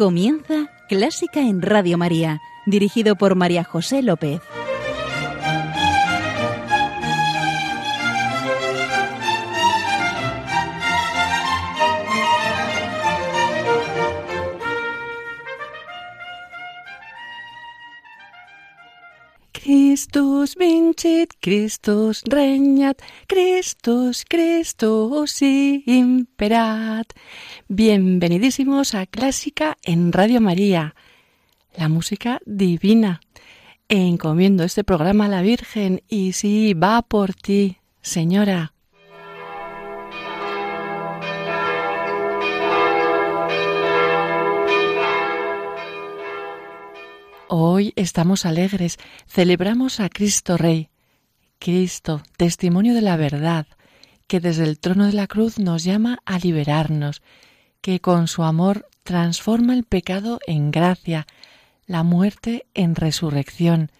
Comienza Clásica en Radio María, dirigido por María José López. Christus vincit, Christus regnat, Christus, imperat. Bienvenidísimos a Clásica en Radio María, la música divina. Encomiendo este programa a la Virgen y sí, va por ti, Señora. Hoy estamos alegres, celebramos a Cristo Rey. Cristo, testimonio de la verdad, que desde el trono de la cruz nos llama a liberarnos, que con su amor transforma el pecado en gracia, la muerte en resurrección,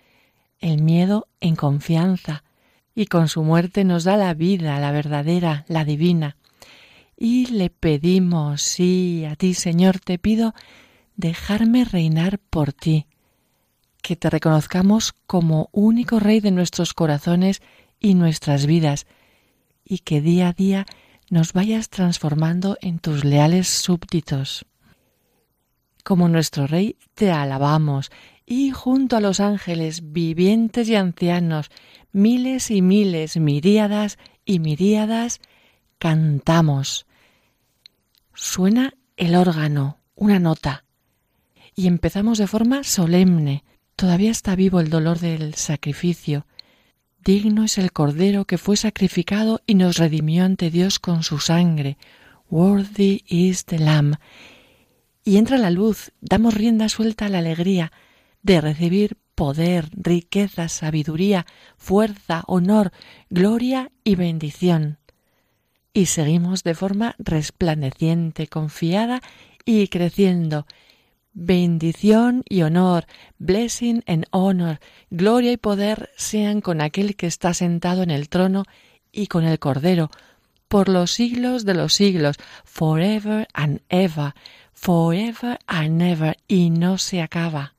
el miedo en confianza, y con su muerte nos da la vida, la verdadera, la divina. Y le pedimos, sí, a ti, Señor, te pido dejarme reinar por ti que te reconozcamos como único Rey de nuestros corazones y nuestras vidas, y que día a día nos vayas transformando en tus leales súbditos. Como nuestro Rey te alabamos, y junto a los ángeles vivientes y ancianos, miles y miles, miríadas y miríadas, cantamos. Suena el órgano, una nota, y empezamos de forma solemne, Todavía está vivo el dolor del sacrificio. Digno es el Cordero que fue sacrificado y nos redimió ante Dios con su sangre. Worthy is the Lamb. Y entra la luz, damos rienda suelta a la alegría de recibir poder, riqueza, sabiduría, fuerza, honor, gloria y bendición. Y seguimos de forma resplandeciente, confiada y creciendo, bendición y honor, blessing and honor, gloria y poder sean con aquel que está sentado en el trono y con el Cordero, por los siglos de los siglos, forever and ever, forever and ever, y no se acaba.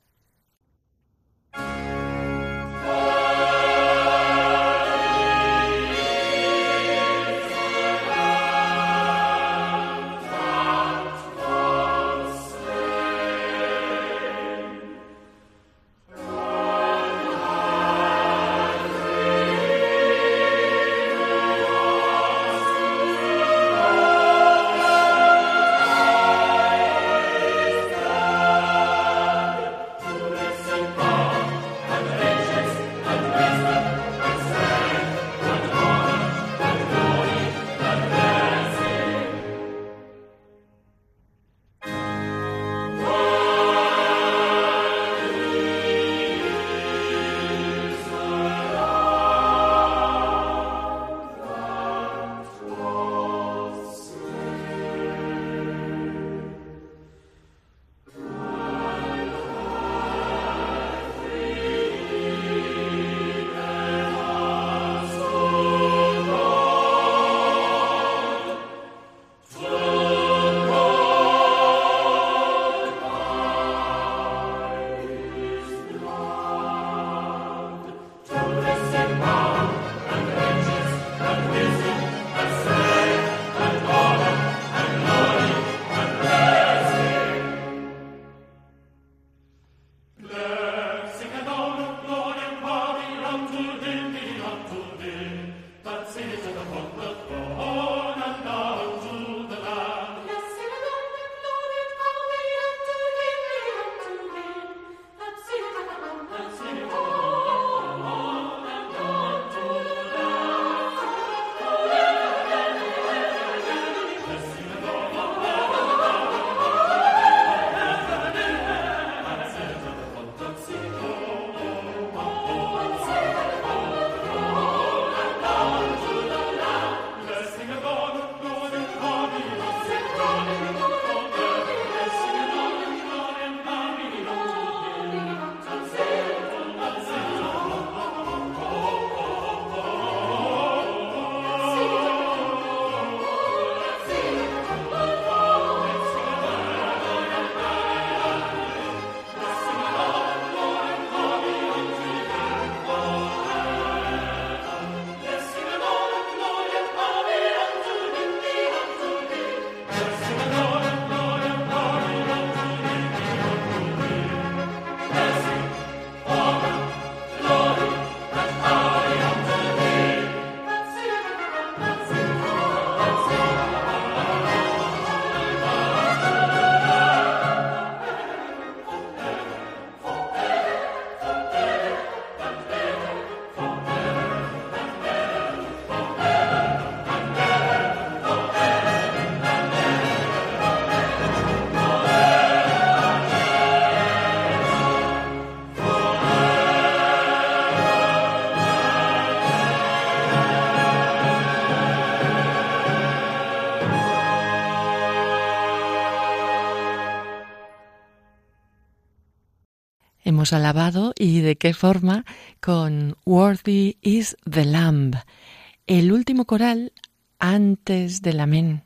Hemos alabado y de qué forma con Worthy is the Lamb, el último coral antes del amén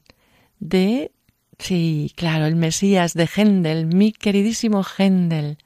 de, sí, claro, el Mesías de Händel, mi queridísimo Händel.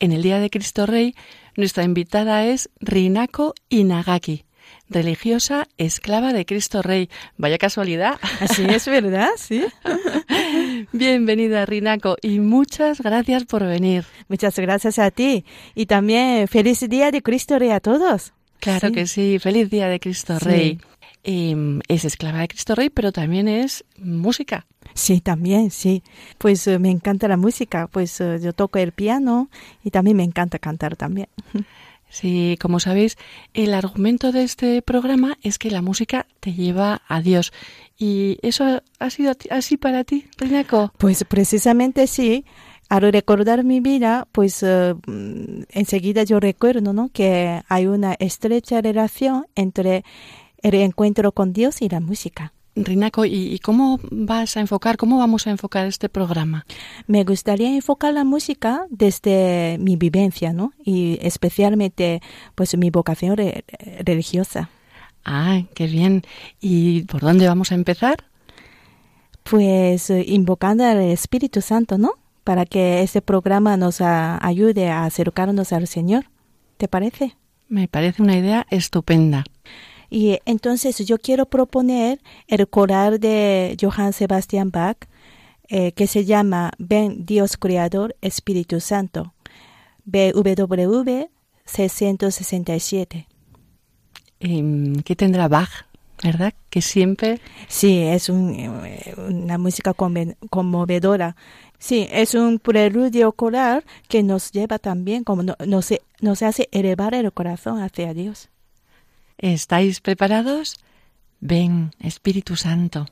En el Día de Cristo Rey, nuestra invitada es Rinako Inagaki, religiosa esclava de Cristo Rey. Vaya casualidad. Así es, ¿verdad? Sí. Bienvenida, Rinako, y muchas gracias por venir. Muchas gracias a ti. Y también feliz Día de Cristo Rey a todos. Claro que sí, feliz Día de Cristo Rey. Em, es esclava de Cristo Rey, pero también es música. Sí, también, sí. Pues eh, me encanta la música, pues eh, yo toco el piano y también me encanta cantar también. Sí, como sabéis, el argumento de este programa es que la música te lleva a Dios. ¿Y eso ha sido así para ti, Rinaco? Pues precisamente sí. Al recordar mi vida, pues eh, mm, enseguida yo recuerdo ¿no? que hay una estrecha relación entre el encuentro con Dios y la música. Rinaco, ¿y, cómo vas a enfocar, cómo vamos a enfocar este programa? Me gustaría enfocar la música desde mi vivencia, ¿no? Y especialmente, pues, mi vocación religiosa. Ah, qué bien. ¿Y por dónde vamos a empezar? Pues invocando al Espíritu Santo, ¿no? Para que este programa nos ayude a acercarnos al Señor. ¿Te parece? Me parece una idea estupenda. Y entonces yo quiero proponer el coral de Johann Sebastian Bach eh, que se llama Ven Dios Creador Espíritu Santo, BWV 667. ¿Qué tendrá Bach? ¿Verdad? Que siempre... Sí, es una música conmovedora. Sí, es un preludio coral que nos lleva también, como nos, nos hace elevar el corazón hacia Dios. ¿Estáis preparados? Ven, Espíritu Santo.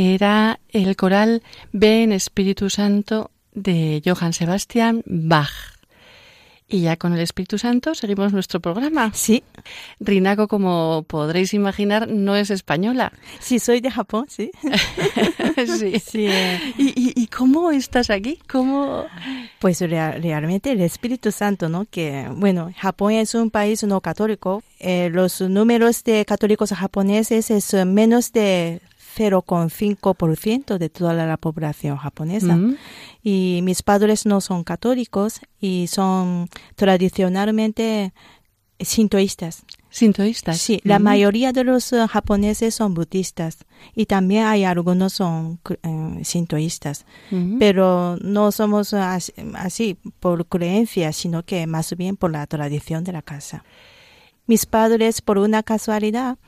Era el coral Ven Espíritu Santo de Johann Sebastian Bach. Y ya con el Espíritu Santo seguimos nuestro programa. Sí. Rinako, como podréis imaginar, no es española. Sí, soy de Japón, sí. sí. sí. ¿Y, cómo estás aquí? ¿Cómo? Pues realmente el Espíritu Santo, ¿no? Que, bueno, Japón es un país no católico. Eh, los números de católicos japoneses es menos de 0,5% de toda la población japonesa. Mm. Y mis padres no son católicos y son tradicionalmente sintoístas. Sintoístas. Sí, la Mm. mayoría de los eh, japoneses son budistas y también hay algunos son eh, sintoístas, Mm. pero no somos as- así por creencia, sino que más bien por la tradición de la casa. Mis padres, por una casualidad,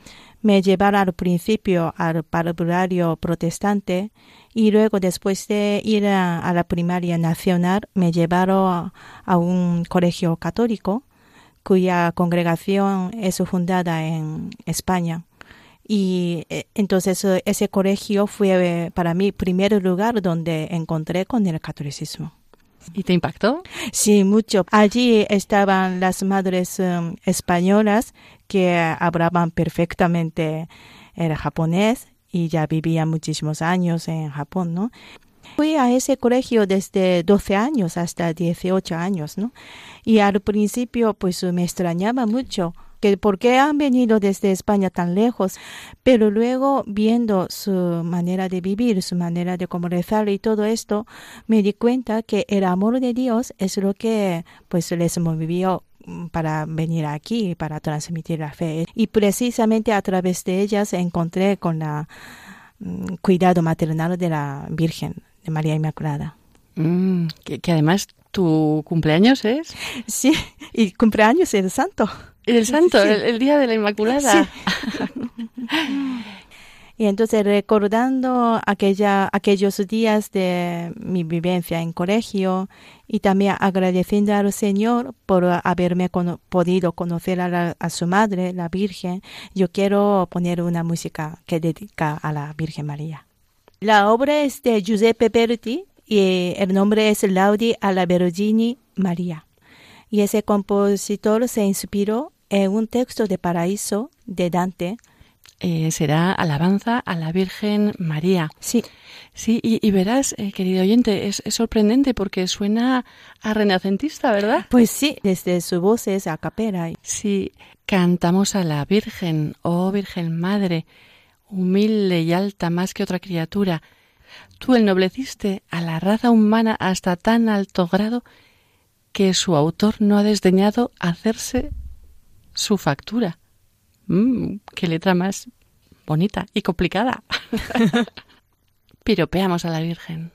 me llevaron al principio al parvulario protestante y luego después de ir a, la primaria nacional me llevaron a, un colegio católico cuya congregación es fundada en España. Y eh, entonces ese colegio fue eh, para mí primer lugar donde encontré con el catolicismo. ¿Y te impactó? Sí, mucho. Allí estaban las madres em, españolas que hablaban perfectamente el japonés y ya vivían muchísimos años en Japón, ¿no? Fui a ese colegio desde 12 años hasta 18 años, ¿no? Y al principio pues me extrañaba mucho que por qué han venido desde España tan lejos, pero luego viendo su manera de vivir, su manera de rezar y todo esto, me di cuenta que el amor de Dios es lo que pues les movió mm, para venir aquí, para transmitir la fe. Y precisamente a través de ellas encontré con la mm, cuidado maternal de la Virgen, de María Inmaculada. Mm, que, que además tu cumpleaños es Sí, y cumpleaños el santo. El santo, Sí. el, el día de la Inmaculada. Y entonces recordando aquella, aquellos días de mi vivencia en colegio y también agradeciendo al Señor por haberme cono- podido conocer a, la- a su madre, la Virgen, yo quiero poner una música que dedica a la Virgen María. La obra es de Giuseppe Berti y el nombre es Laudi alla Vergine María. Y ese compositor se inspiró en un texto de Paraíso de Dante. Eh, será alabanza a la Virgen María. Sí, Sí, y, y verás, eh, querido oyente, es, es sorprendente porque suena a renacentista, ¿verdad? Pues sí, desde su voz es a capela. Sí, cantamos a la Virgen, oh Virgen Madre, humilde y alta más que otra criatura. Tú ennobleciste a la raza humana hasta tan alto grado que su autor no ha desdeñado hacerse su factura. Mm, qué letra más bonita y complicada. Piropeamos a la Virgen.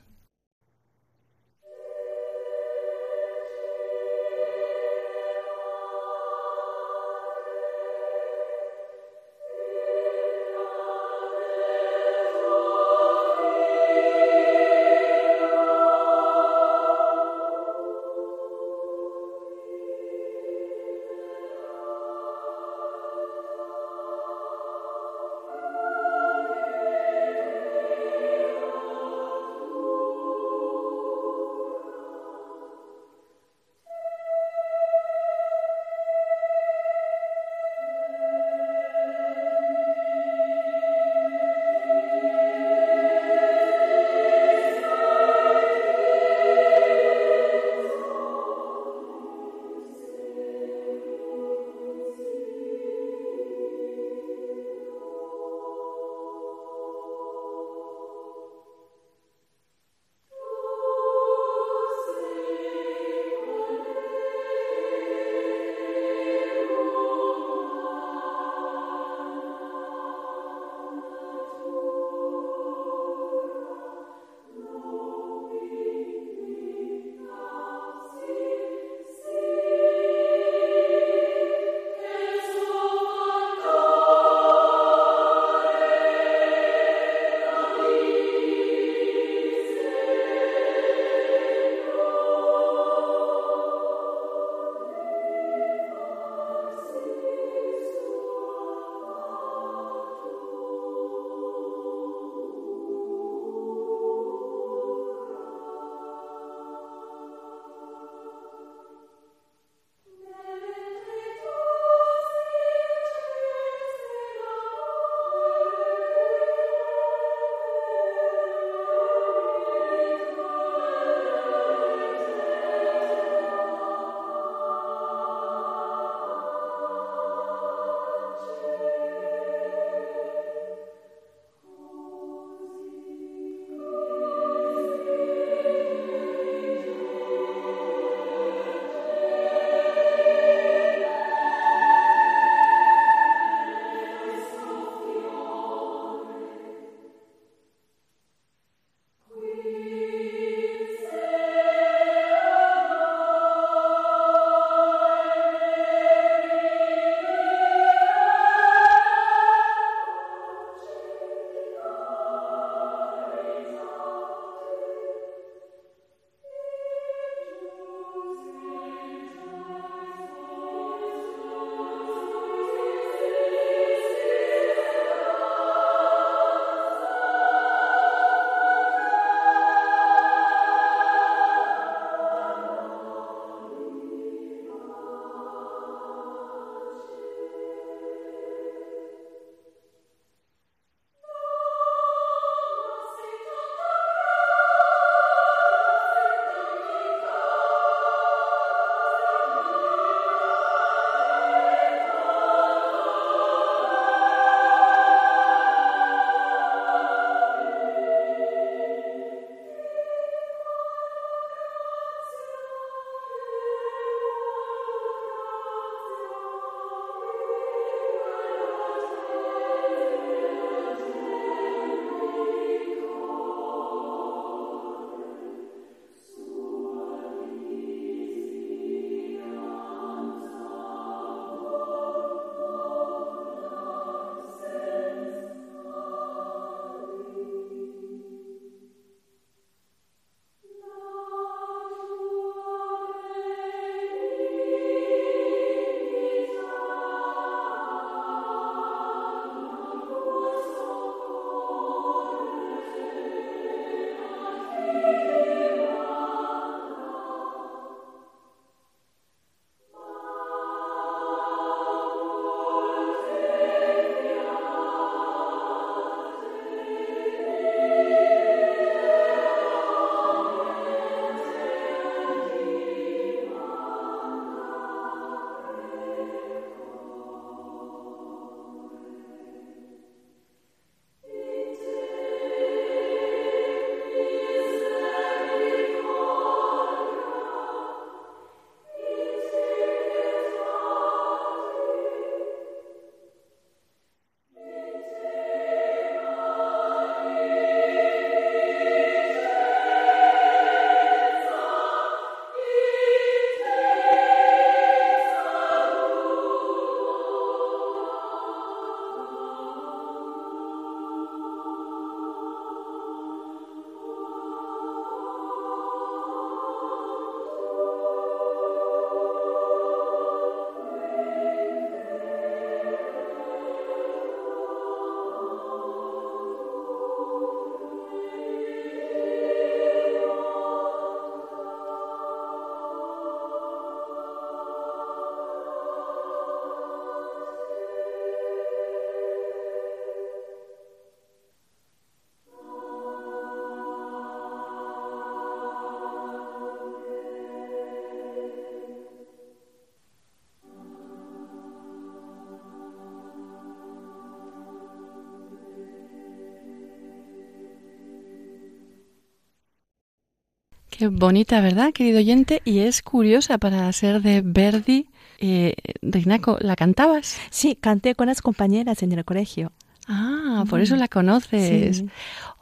Qué bonita, ¿verdad, querido oyente? Y es curiosa para ser de Verdi. Eh, Reinaco, ¿la cantabas? Sí, canté con las compañeras en el colegio. Ah, por eso la conoces.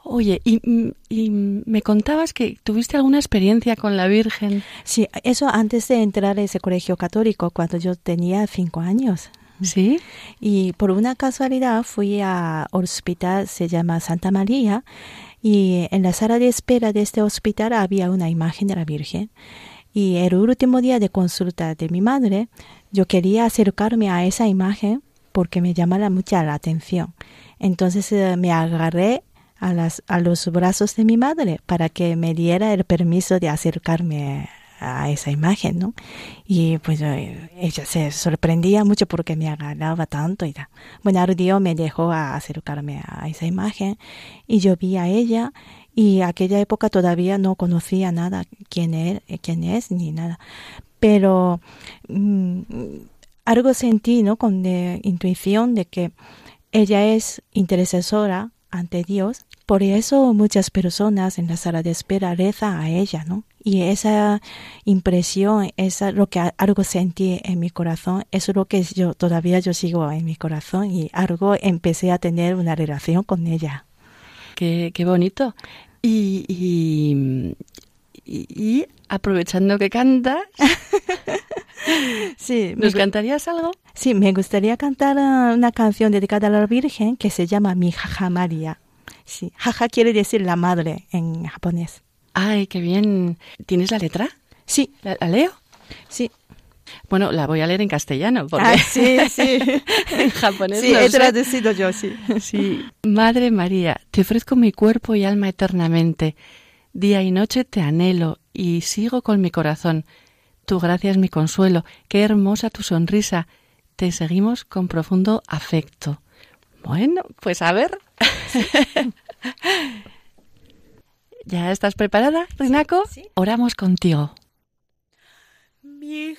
Oye, y, y, me contabas que tuviste alguna experiencia con la Virgen. Sí, eso antes de entrar a ese colegio católico, cuando yo tenía cinco años. Sí. Y por una casualidad fui a hospital, se llama Santa María, y en la sala de espera de este hospital había una imagen de la Virgen. Y el último día de consulta de mi madre, yo quería acercarme a esa imagen porque me llamaba mucha la atención. Entonces eh, me agarré a, las, a los brazos de mi madre para que me diera el permiso de acercarme a esa imagen, ¿no? Y pues eh, ella se sorprendía mucho porque me agarraba tanto y. Bueno, día me dejó acercarme a esa imagen y yo vi a ella y aquella época todavía no conocía nada quién es, quién es ni nada. Pero mm, algo sentí, ¿no? Con de intuición de que ella es intercesora ante Dios. Por eso muchas personas en la sala de espera rezan a ella, ¿no? Y esa impresión, esa lo que algo sentí en mi corazón, eso es lo que yo todavía yo sigo en mi corazón y algo empecé a tener una relación con ella. Qué, qué bonito. Y, y, y, aprovechando que cantas, sí, ¿nos cantarías algo? Sí, me gustaría cantar uh, una canción dedicada a la Virgen que se llama Mi Jaja María. Sí, jaja quiere decir la madre en japonés. Ay, qué bien. ¿Tienes la letra? Sí. ¿La, leo? Sí. Bueno, la voy a leer en castellano. Porque ah, sí, sí. en japonés sí, no he sé. traducido yo, sí. Sí. Madre María, te ofrezco mi cuerpo y alma eternamente. Día y noche te anhelo y sigo con mi corazón. Tu gracia es mi consuelo. Qué hermosa tu sonrisa. Te seguimos con profundo afecto. Bueno, pues a ver. ¿Ya estás preparada, Rinaco? Sí. Oramos contigo. Mi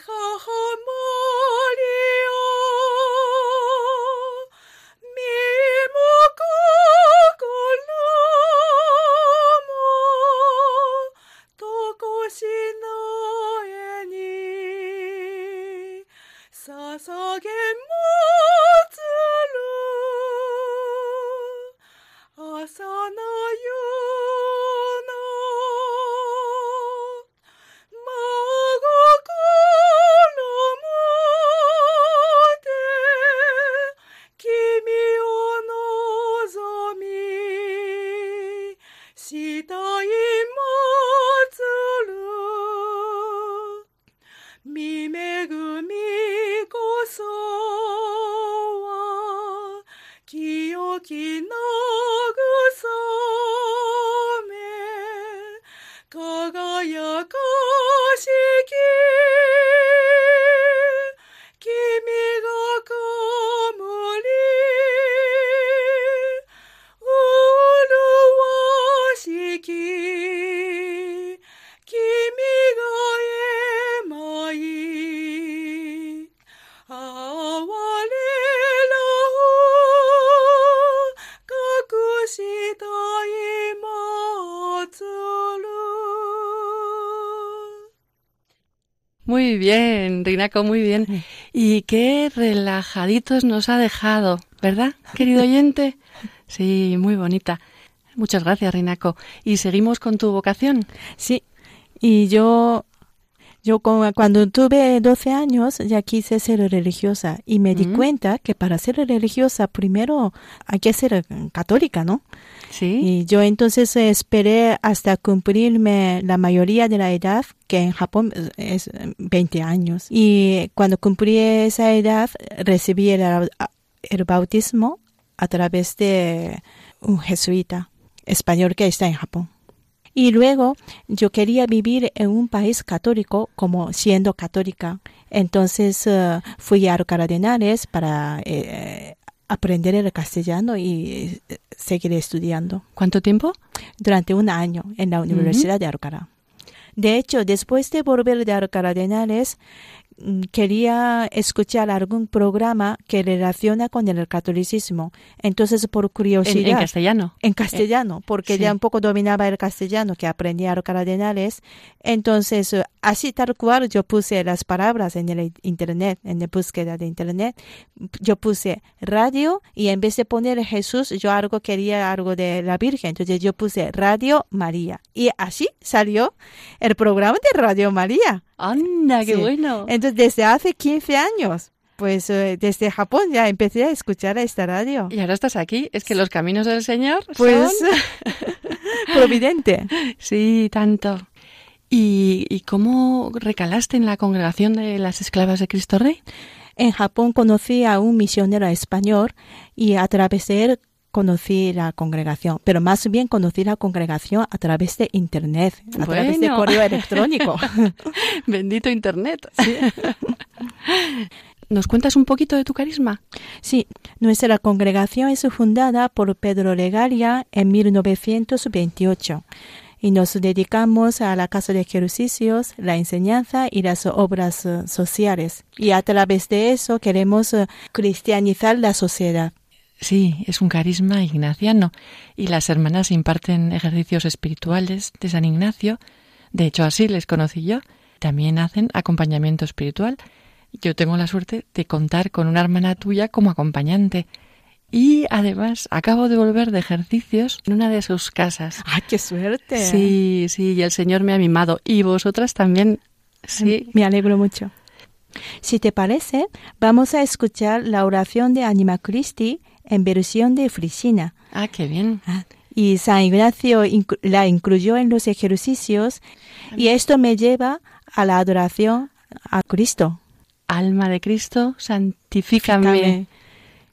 Rinaco, muy bien. Y qué relajaditos nos ha dejado, ¿verdad, querido oyente? Sí, muy bonita. Muchas gracias, Rinaco. ¿Y seguimos con tu vocación? Sí, y yo, yo con- cuando tuve 12 años ya quise ser religiosa y me di Mm. cuenta que para ser religiosa primero hay que ser eh, católica, ¿no? Sí. Y yo entonces esperé hasta cumplirme la mayoría de la edad, que en Japón es eh, 20 años. Y cuando cumplí esa edad, recibí el, el bautismo a través de un jesuita español que está en Japón. Y luego yo quería vivir en un país católico como siendo católica. Entonces eh, fui a Alcalá de Henares para eh, aprender el castellano y eh, seguir estudiando ¿Cuánto tiempo? durante un año en la Universidad de Alcalá. De hecho, después de volver de Alcalá Henares, quería escuchar algún programa que relaciona con el catolicismo. Entonces, por curiosidad. En, castellano. En castellano, porque ya un poco dominaba el castellano, que aprendía a los cardenales. Entonces, así tal cual, yo puse las palabras en el internet, en la búsqueda de internet. Yo puse radio y en vez de poner Jesús, yo algo quería algo de la Virgen. Entonces, yo puse Radio María. Y así salió el programa de Radio María. ¡Anda, qué bueno! Entonces, desde hace 15 años, pues eh, desde Japón ya empecé a escuchar esta radio. Y ahora estás aquí. Es que los caminos del Señor pues providente. Sí, tanto. ¿Y, ¿Y cómo recalaste en la congregación de las esclavas de Cristo Rey? En Japón conocí a un misionero español y a través de él conocí la congregación, pero más bien conocí la congregación a través de Internet, a través de correo electrónico. Bendito Internet. ¿Nos cuentas un poquito de tu carisma? Sí, nuestra congregación es fundada por Pedro Legaria en 1928 y nos dedicamos a la casa de ejercicios, la enseñanza y las obras eh, sociales. Y a través de eso queremos eh, cristianizar la sociedad. Sí, es un carisma ignaciano y las hermanas imparten ejercicios espirituales de San Ignacio. De hecho, así les conocí yo. También hacen acompañamiento espiritual. Yo tengo la suerte de contar con una hermana tuya como acompañante. Y además acabo de volver de ejercicios en una de sus casas. ¡Ay, qué suerte! Sí, sí, y el Señor me ha mimado. Y vosotras también. Sí. Me alegro mucho. Si te parece, vamos a escuchar la oración de Anima Christi en versión de Frisina. Ah, qué bien. Ah, y San Ignacio la incluyó en los ejercicios y esto me lleva a la adoración a Cristo. Alma de Cristo, santifícame.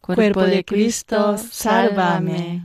Cuerpo, de Cristo, sálvame.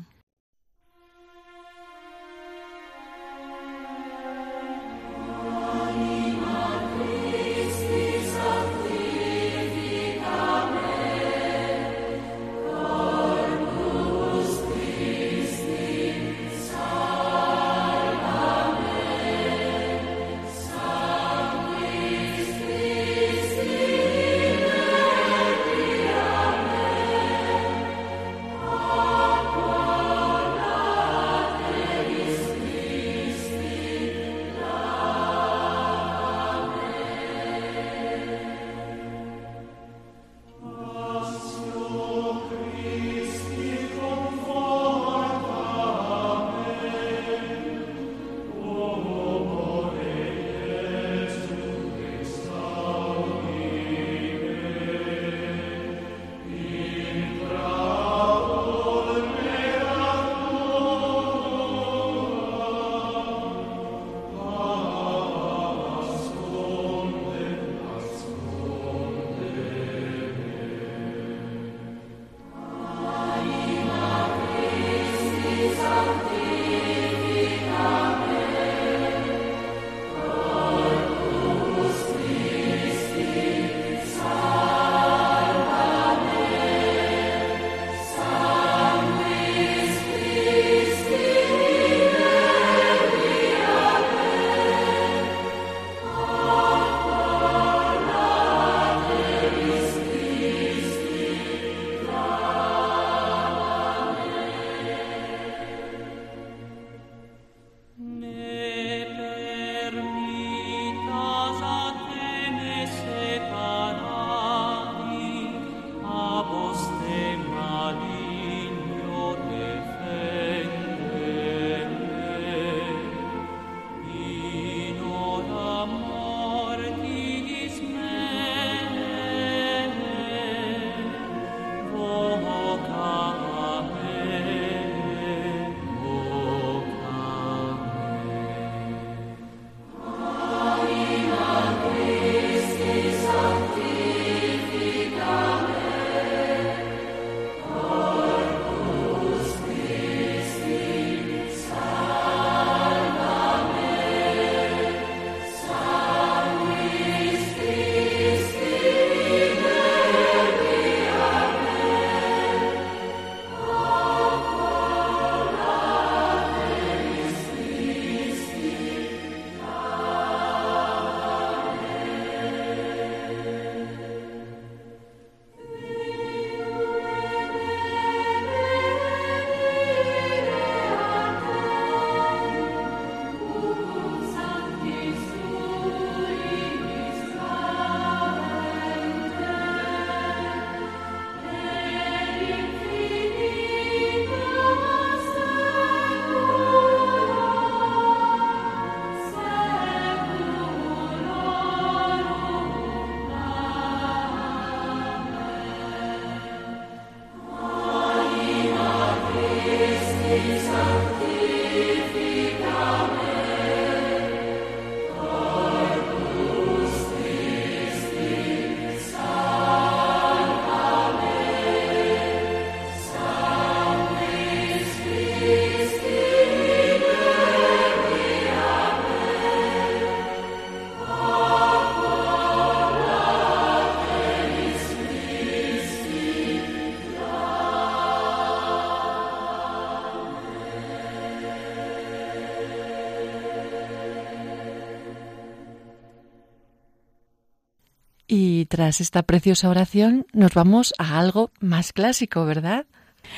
Y tras esta preciosa oración nos vamos a algo más clásico, ¿verdad?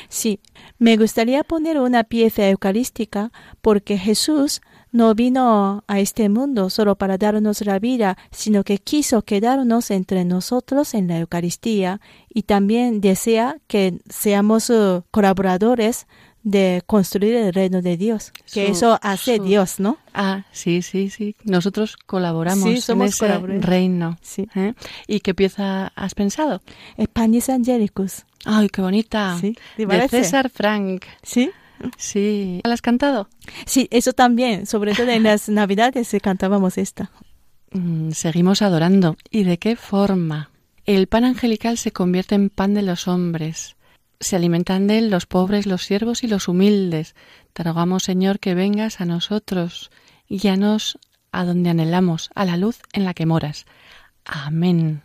Sí, me gustaría poner una pieza eucarística porque Jesús no vino a este mundo solo para darnos la vida, sino que quiso quedarnos entre nosotros en la Eucaristía y también desea que seamos uh, colaboradores de construir el reino de Dios, que eso hace Dios, ¿no? Ah, sí, sí, sí. Nosotros colaboramos en ese reino. Sí. ¿eh? ¿Y qué pieza has pensado? El Panis Angelicus. Ay, qué bonita. Sí, de César Frank. Sí. Sí. ¿La has cantado? Sí, eso también. Sobre todo en las Navidades cantábamos esta. Mm, seguimos adorando. ¿Y de qué forma? El pan angelical se convierte en pan de los hombres. Se alimentan de él los pobres, los siervos y los humildes. Te rogamos, Señor, que vengas a nosotros. Guíanos a donde anhelamos, a la luz en la que moras. Amén.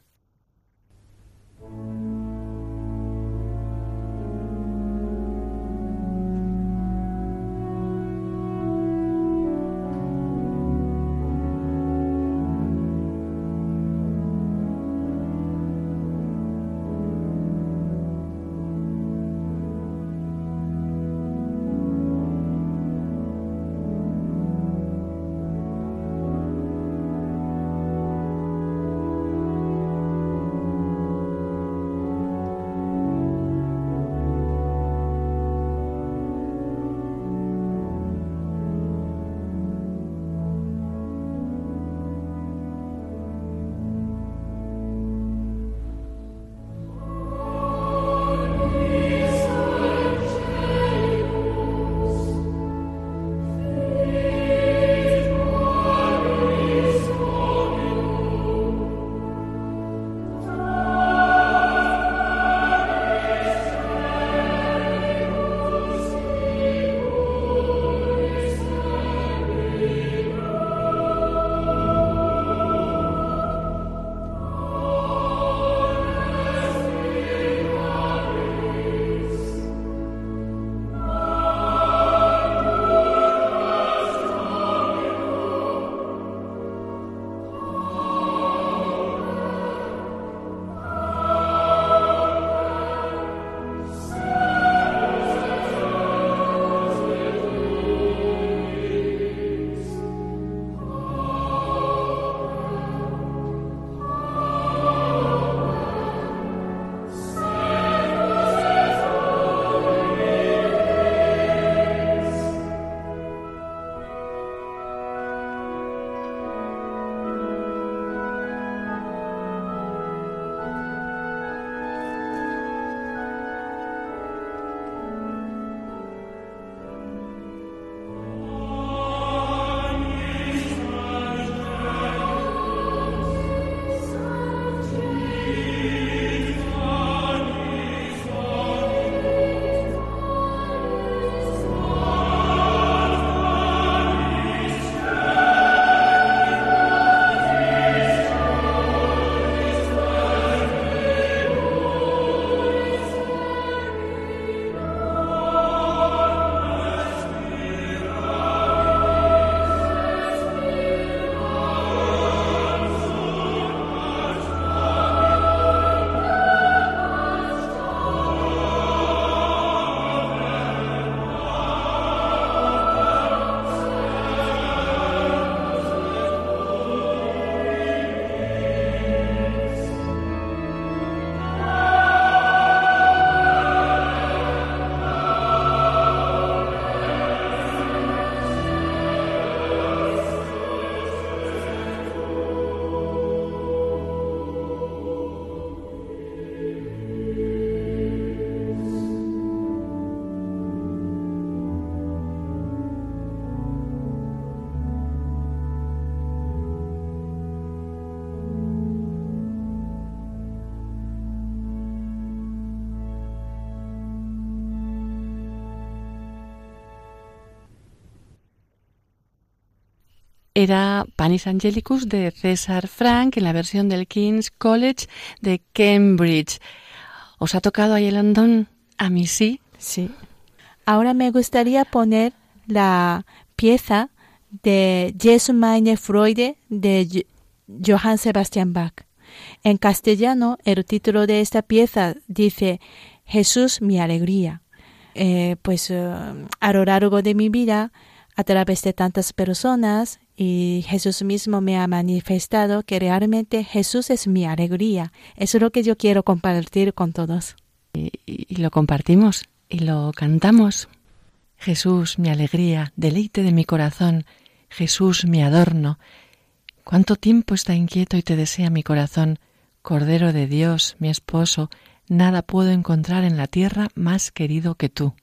Era Panis Angelicus de César Frank en la versión del King's College de Cambridge. ¿Os ha tocado ahí el andón? A mí sí. Sí. Ahora me gustaría poner la pieza de Jesu meine Freude de Johann Sebastian Bach. En castellano, el título de esta pieza dice Jesús mi alegría. Eh, pues eh, a lo largo de mi vida, a través de tantas personas, y Jesús mismo me ha manifestado que realmente Jesús es mi alegría. Eso es lo que yo quiero compartir con todos. y lo compartimos y lo cantamos. Jesús, mi alegría, deleite de mi corazón, Jesús, mi adorno. Cuánto tiempo está inquieto y te desea mi corazón, Cordero de Dios, mi esposo, nada puedo encontrar en la tierra más querido que tú.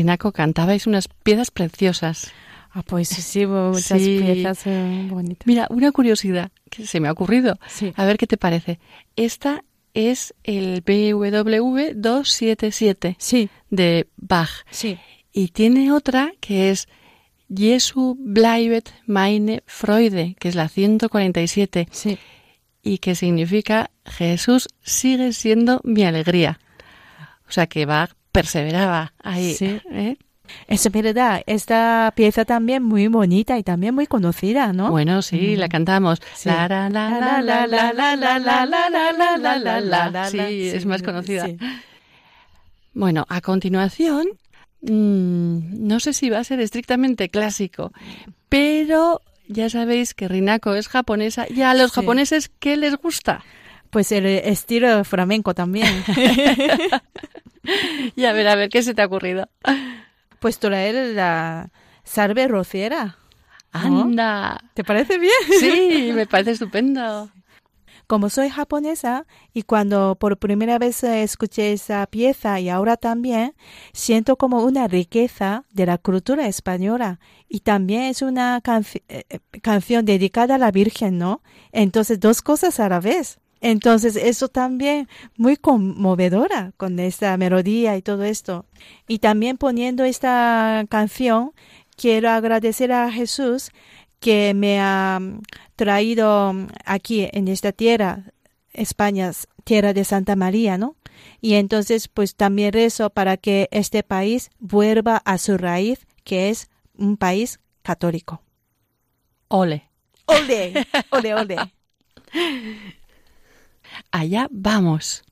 Rinaco, cantabais unas piezas preciosas. Ah, pues sí, muchas piezas eh, bonitas. Mira, una curiosidad que se me ha ocurrido. A ver qué te parece. Esta es el BWV 277 sí. de Bach. Sí. Y tiene otra que es Jesu bleibet meine Freude, que es la 147. Sí. Y que significa Jesús sigue siendo mi alegría. O sea que Bach perseveraba ahí. Sí. ¿eh? Es verdad, esta pieza también muy bonita y también muy conocida, ¿no? Bueno, sí, la cantamos. La la la la la la la la la la la Sí, es más conocida. Bueno, a continuación, no sé si va a ser estrictamente clásico, pero ya sabéis que Rinako es japonesa y a los japoneses ¿qué les gusta? Pues el estilo flamenco también. y a ver, a ver, ¿qué se te ha ocurrido? Pues traer la salve rociera. ¡Anda! ¿Te parece bien? Sí, me parece estupendo. Como soy japonesa y cuando por primera vez escuché esa pieza y ahora también, siento como una riqueza de la cultura española y también es una canción dedicada a la Virgen, ¿no? Entonces, dos cosas a la vez. Entonces, eso también muy conmovedora con esta melodía y todo esto. Y también poniendo esta canción, quiero agradecer a Jesús que me ha traído aquí en esta tierra, España, tierra de Santa María, ¿no? Y entonces, pues también rezo para que este país vuelva a su raíz, que es un país católico. Ole. Ole, ole, ole. Allá vamos.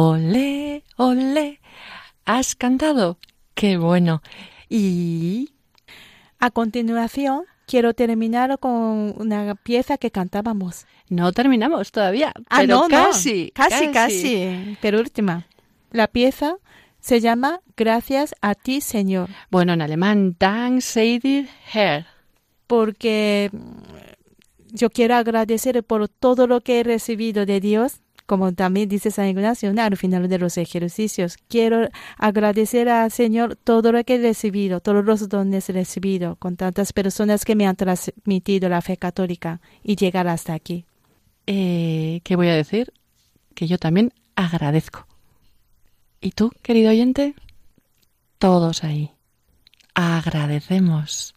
Olé, olé. ¿Has cantado? Qué bueno. Y... A continuación, quiero terminar con una pieza que cantábamos. No terminamos todavía, ah, pero casi, casi, casi, Pero última. La pieza se llama Gracias a ti, Señor. Bueno, en alemán, Dank sei dir Herr. Porque yo quiero agradecer por todo lo que he recibido de Dios, como también dice San Ignacio al final de los ejercicios. Quiero agradecer al Señor todo lo que he recibido, todos los dones recibido, con tantas personas que me han transmitido la fe católica y llegar hasta aquí. Eh, ¿Qué voy a decir? Que yo también agradezco. ¿Y tú, querido oyente? Todos ahí. Agradecemos.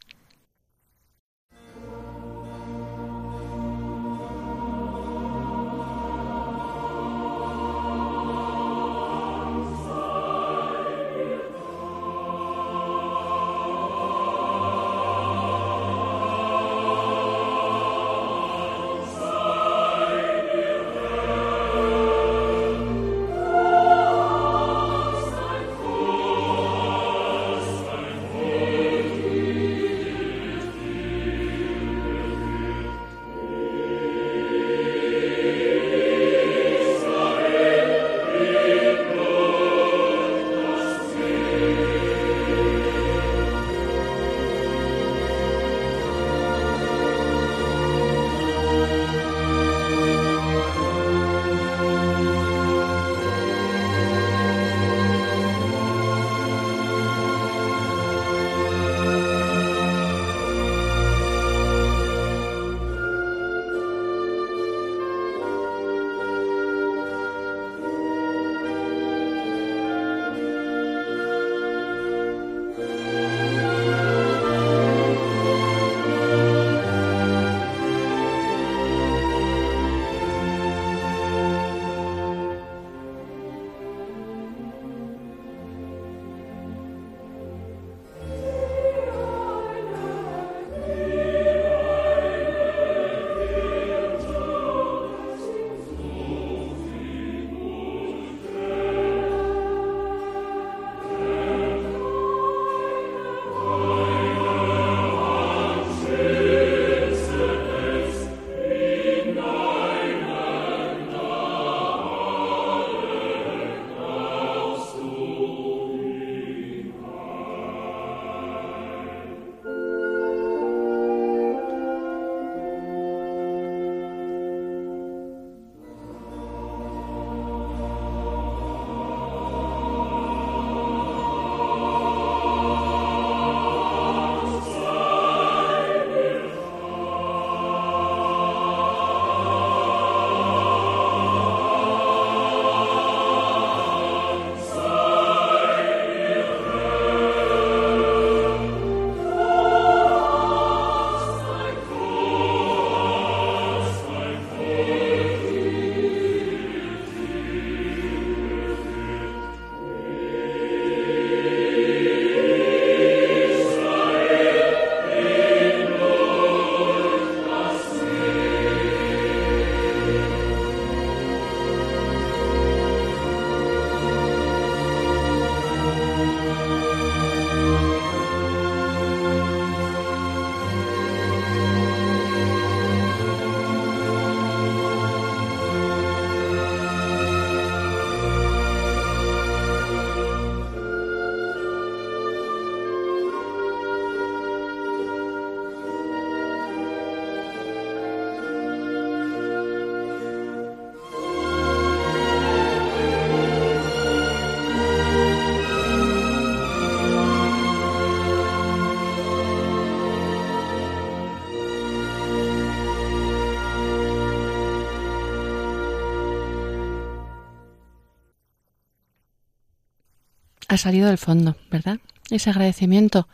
Ha salido del fondo, ¿verdad? Ese agradecimiento.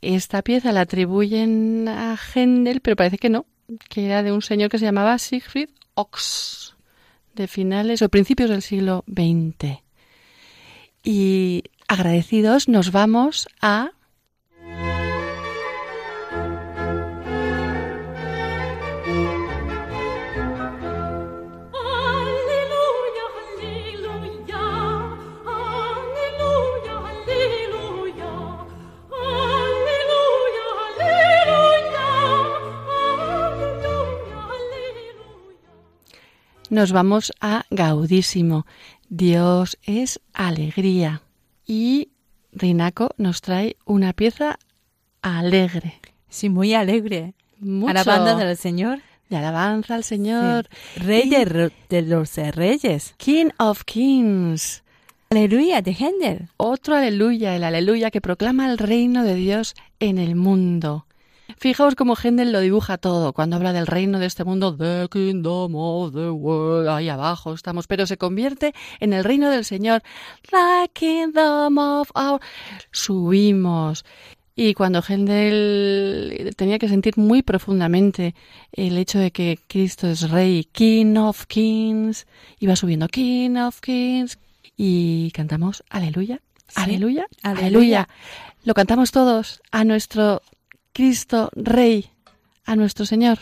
Esta pieza la atribuyen a Händel, pero parece que no, que era de un señor que se llamaba Siegfried Ox, de finales o principios del siglo XX. Y agradecidos nos vamos a nos vamos a Gaudísimo. Dios es alegría. Y Rinaco nos trae una pieza alegre. Sí, muy alegre. Mucho. Alabanda del Señor. De alabanza al Señor. Sí. Rey de los reyes. King of Kings. Aleluya, de Händel. Otro aleluya, el aleluya que proclama el reino de Dios en el mundo. Fijaos cómo Händel lo dibuja todo cuando habla del reino de este mundo, the kingdom of the world, ahí abajo estamos, pero se convierte en el reino del Señor, the kingdom of our... Subimos. Y cuando Händel tenía que sentir muy profundamente el hecho de que Cristo es rey, King of Kings, iba subiendo King of Kings y cantamos aleluya, Sí. aleluya, Aleluya. aleluya. Lo cantamos todos a nuestro Cristo Rey, a nuestro Señor.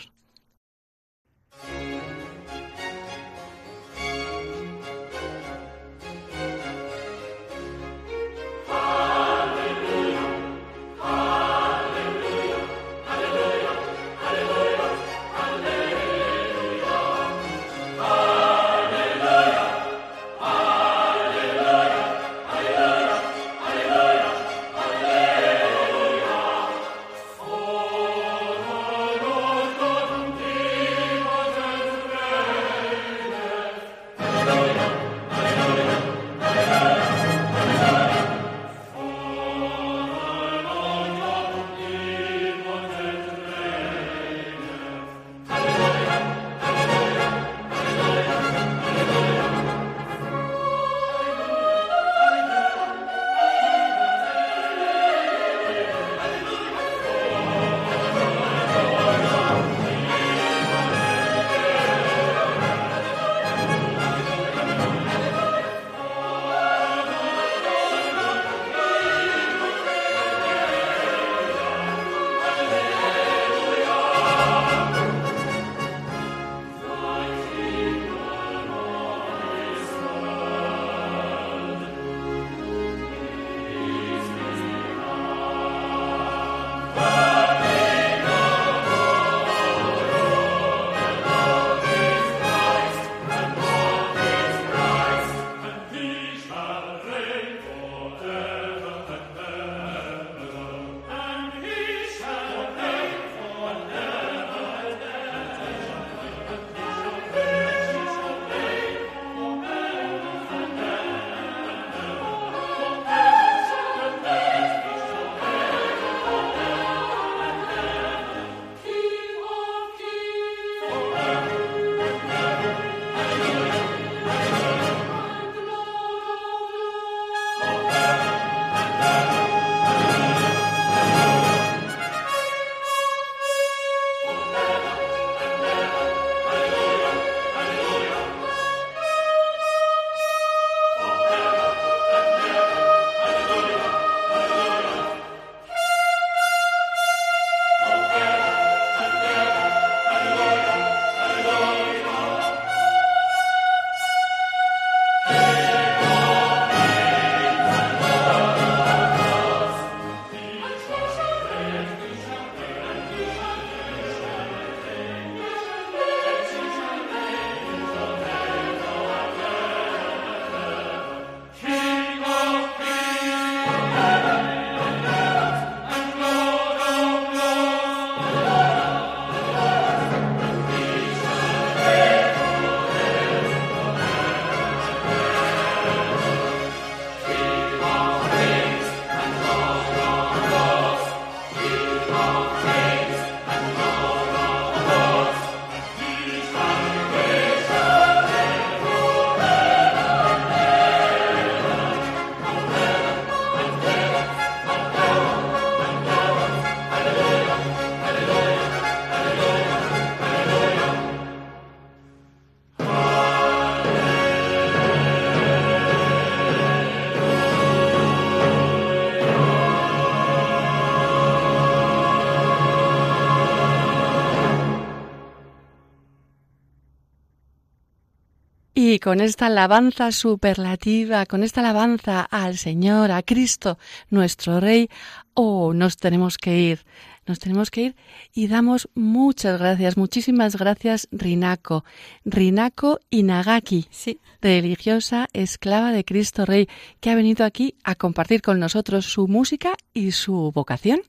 Con esta alabanza superlativa, con esta alabanza al Señor, a Cristo, nuestro Rey, oh, nos tenemos que ir nos tenemos que ir y damos muchas gracias, muchísimas gracias Rinako, Rinako Inagaki, sí. religiosa esclava de Cristo Rey, que ha venido aquí a compartir con nosotros su música y su vocación.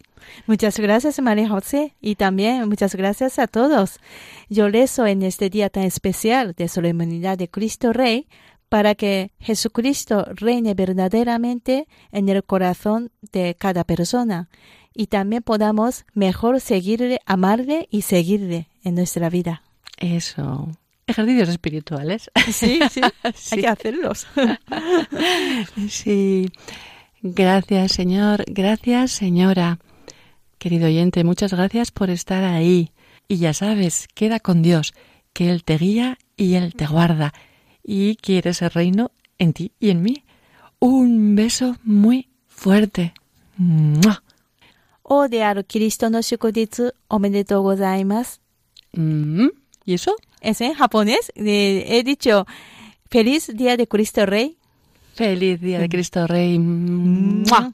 Muchas gracias, María José, y también muchas gracias a todos. Yo rezo en este día tan especial de solemnidad de Cristo Rey para que Jesucristo reine verdaderamente en el corazón de cada persona y también podamos mejor seguirle, amarle y seguirle en nuestra vida. Eso. Ejercicios espirituales. Sí, sí, hay que hacerlos. sí. Gracias, Señor. Gracias, señora. Querido oyente, muchas gracias por estar ahí. Y ya sabes, queda con Dios, que Él te guía y Él te guarda Y quiere ese reino en ti y en mí. Un beso muy fuerte. 王であるキリストの祝日おめでとうございます。Mm, ¿Y eso? Es en japonés. Eh, he dicho Feliz Día de Cristo Rey. Feliz Día de Cristo Rey. ¡Mua!